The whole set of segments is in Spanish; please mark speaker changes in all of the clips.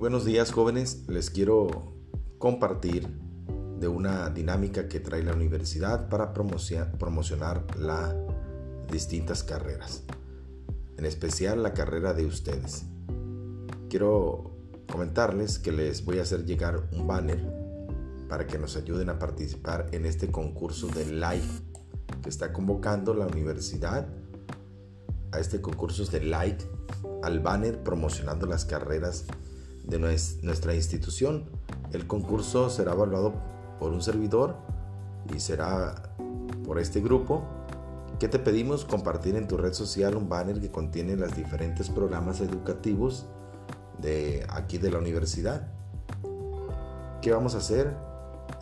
Speaker 1: buenos días jóvenes, les quiero compartir de una dinámica que trae la universidad para promocionar las distintas carreras, en especial la carrera de ustedes. Quiero comentarles que les voy a hacer llegar un banner para que nos ayuden a participar en este concurso de live que está convocando la universidad a este concurso de like al banner promocionando las carreras de nuestra institución. El concurso será evaluado por un servidor y será por este grupo que te pedimos compartir en tu red social un banner que contiene los diferentes programas educativos de aquí de la universidad. ¿Qué vamos a hacer?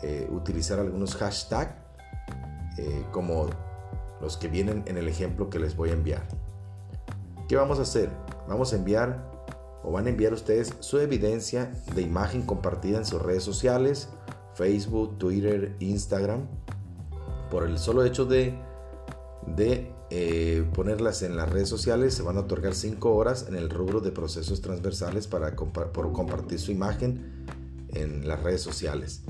Speaker 1: Eh, utilizar algunos hashtags eh, como los que vienen en el ejemplo que les voy a enviar. ¿Qué vamos a hacer? Vamos a enviar o van a enviar ustedes su evidencia de imagen compartida en sus redes sociales, Facebook, Twitter, Instagram, por el solo hecho de, de eh, ponerlas en las redes sociales, se van a otorgar 5 horas en el rubro de procesos transversales para por compartir su imagen en las redes sociales.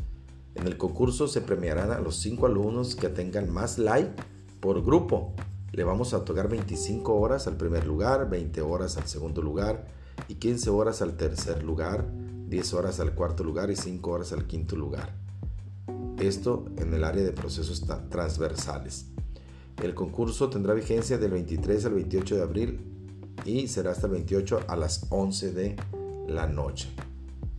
Speaker 1: En el concurso se premiarán a los 5 alumnos que tengan más like por grupo le vamos a otorgar 25 horas al primer lugar, 20 horas al segundo lugar y 15 horas al tercer lugar, 10 horas al cuarto lugar y 5 horas al quinto lugar. Esto en el área de procesos transversales. El concurso tendrá vigencia del 23 al 28 de abril y será hasta el 28 a las 11 de la noche.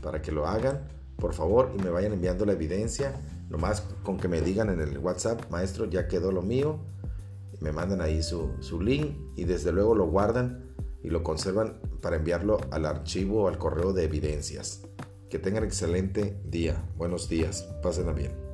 Speaker 1: Para que lo hagan, por favor, y me vayan enviando la evidencia, nomás con que me digan en el WhatsApp, maestro, ya quedó lo mío, me mandan ahí su, su link y desde luego lo guardan y lo conservan para enviarlo al archivo o al correo de evidencias. Que tengan excelente día. Buenos días. Pásenla bien.